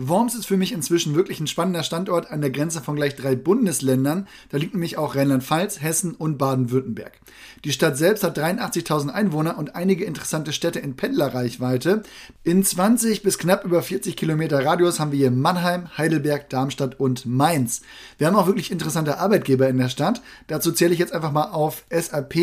Worms ist für mich inzwischen wirklich ein spannender Standort an der Grenze von gleich drei Bundesländern. Da liegt nämlich auch Rheinland-Pfalz, Hessen und Baden-Württemberg. Die Stadt selbst hat 83.000 Einwohner und einige interessante Städte in Pendlerreichweite. In 20 bis knapp über 40 Kilometer Radius haben wir hier Mannheim, Heidelberg, Darmstadt und Mainz. Wir haben auch wirklich interessante Arbeitgeber in der Stadt. Dazu zähle ich jetzt einfach mal auf SAP,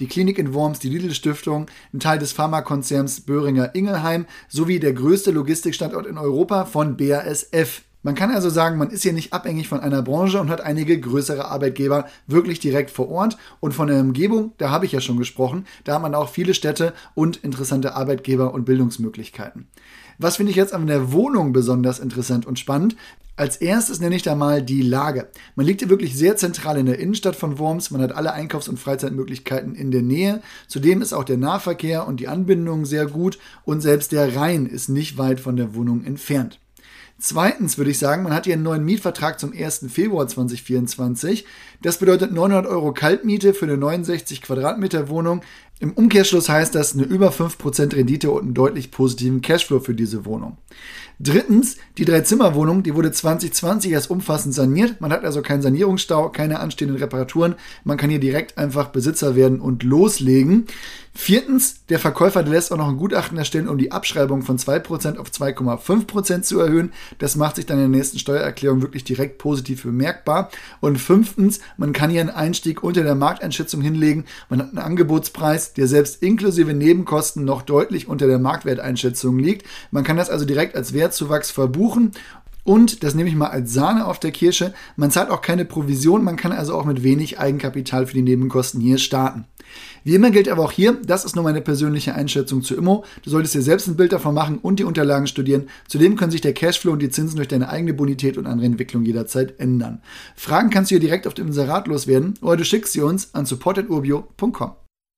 die Klinik in Worms, die Lidl-Stiftung, ein Teil des Pharmakonzerns Böhringer Ingelheim sowie der größte Logistikstandort in Europa von BASF. Man kann also sagen, man ist hier nicht abhängig von einer Branche und hat einige größere Arbeitgeber wirklich direkt vor Ort. Und von der Umgebung, da habe ich ja schon gesprochen, da hat man auch viele Städte und interessante Arbeitgeber und Bildungsmöglichkeiten. Was finde ich jetzt an der Wohnung besonders interessant und spannend? Als erstes nenne ich da mal die Lage. Man liegt hier wirklich sehr zentral in der Innenstadt von Worms. Man hat alle Einkaufs- und Freizeitmöglichkeiten in der Nähe. Zudem ist auch der Nahverkehr und die Anbindung sehr gut und selbst der Rhein ist nicht weit von der Wohnung entfernt. Zweitens würde ich sagen, man hat hier einen neuen Mietvertrag zum 1. Februar 2024. Das bedeutet 900 Euro Kaltmiete für eine 69 Quadratmeter Wohnung. Im Umkehrschluss heißt das eine über 5% Rendite und einen deutlich positiven Cashflow für diese Wohnung. Drittens, die Drei-Zimmer-Wohnung, die wurde 2020 erst umfassend saniert. Man hat also keinen Sanierungsstau, keine anstehenden Reparaturen. Man kann hier direkt einfach Besitzer werden und loslegen. Viertens, der Verkäufer lässt auch noch ein Gutachten erstellen, um die Abschreibung von 2% auf 2,5% zu erhöhen. Das macht sich dann in der nächsten Steuererklärung wirklich direkt positiv bemerkbar. Und fünftens, man kann hier einen Einstieg unter der Markteinschätzung hinlegen. Man hat einen Angebotspreis, der selbst inklusive Nebenkosten noch deutlich unter der Marktwerteinschätzung liegt. Man kann das also direkt als Wertzuwachs verbuchen und, das nehme ich mal als Sahne auf der Kirsche, man zahlt auch keine Provision, man kann also auch mit wenig Eigenkapital für die Nebenkosten hier starten. Wie immer gilt aber auch hier, das ist nur meine persönliche Einschätzung zu Immo. Du solltest dir selbst ein Bild davon machen und die Unterlagen studieren. Zudem können sich der Cashflow und die Zinsen durch deine eigene Bonität und andere Entwicklung jederzeit ändern. Fragen kannst du hier direkt auf dem Inserat loswerden oder du schickst sie uns an support.urbio.com.